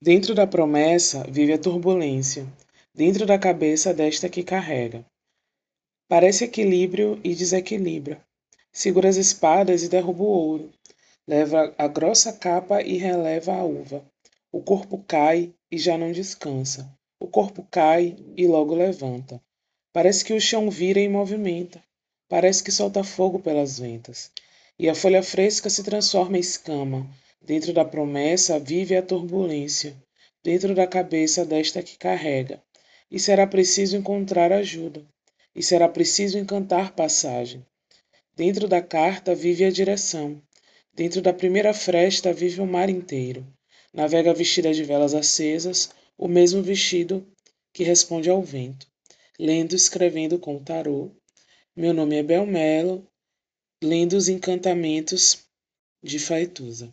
Dentro da promessa vive a turbulência, dentro da cabeça desta que carrega. Parece equilíbrio e desequilibra. Segura as espadas e derruba o ouro. Leva a grossa capa e releva a uva. O corpo cai e já não descansa. O corpo cai e logo levanta. Parece que o chão vira e movimenta. Parece que solta fogo pelas ventas. E a folha fresca se transforma em escama, Dentro da promessa vive a turbulência, dentro da cabeça desta que carrega. E será preciso encontrar ajuda, e será preciso encantar passagem. Dentro da carta vive a direção, dentro da primeira fresta vive o mar inteiro. Navega vestida de velas acesas, o mesmo vestido que responde ao vento. Lendo escrevendo com tarô. Meu nome é Belmelo, lendo os encantamentos de Faituza.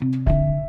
Thank you.